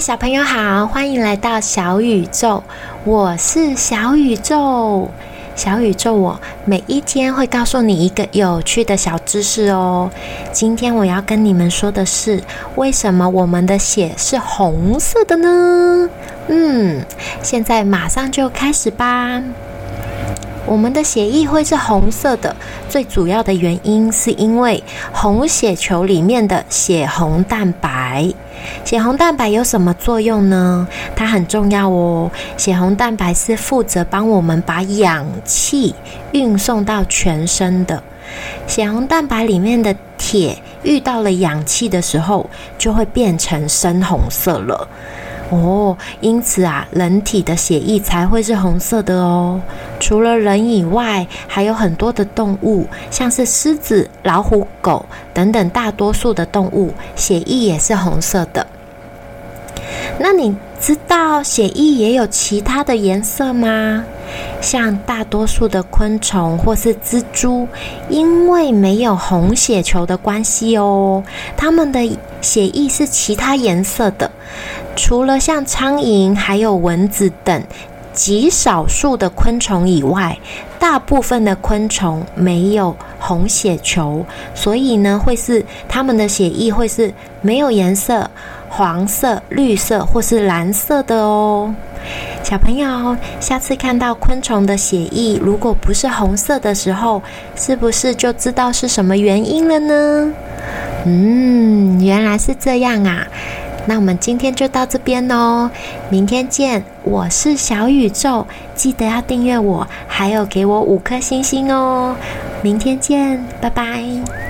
小朋友好，欢迎来到小宇宙，我是小宇宙。小宇宙，我每一天会告诉你一个有趣的小知识哦。今天我要跟你们说的是，为什么我们的血是红色的呢？嗯，现在马上就开始吧。我们的血液会是红色的，最主要的原因是因为红血球里面的血红蛋白。血红蛋白有什么作用呢？它很重要哦。血红蛋白是负责帮我们把氧气运送到全身的。血红蛋白里面的铁遇到了氧气的时候，就会变成深红色了。哦，因此啊，人体的血液才会是红色的哦。除了人以外，还有很多的动物，像是狮子、老虎、狗等等，大多数的动物血液也是红色的。那你知道血液也有其他的颜色吗？像大多数的昆虫或是蜘蛛，因为没有红血球的关系哦，它们的血液是其他颜色的。除了像苍蝇、还有蚊子等极少数的昆虫以外，大部分的昆虫没有红血球，所以呢，会是它们的血液会是没有颜色，黄色、绿色或是蓝色的哦。小朋友，下次看到昆虫的血液如果不是红色的时候，是不是就知道是什么原因了呢？嗯，原来是这样啊。那我们今天就到这边哦，明天见。我是小宇宙，记得要订阅我，还有给我五颗星星哦。明天见，拜拜。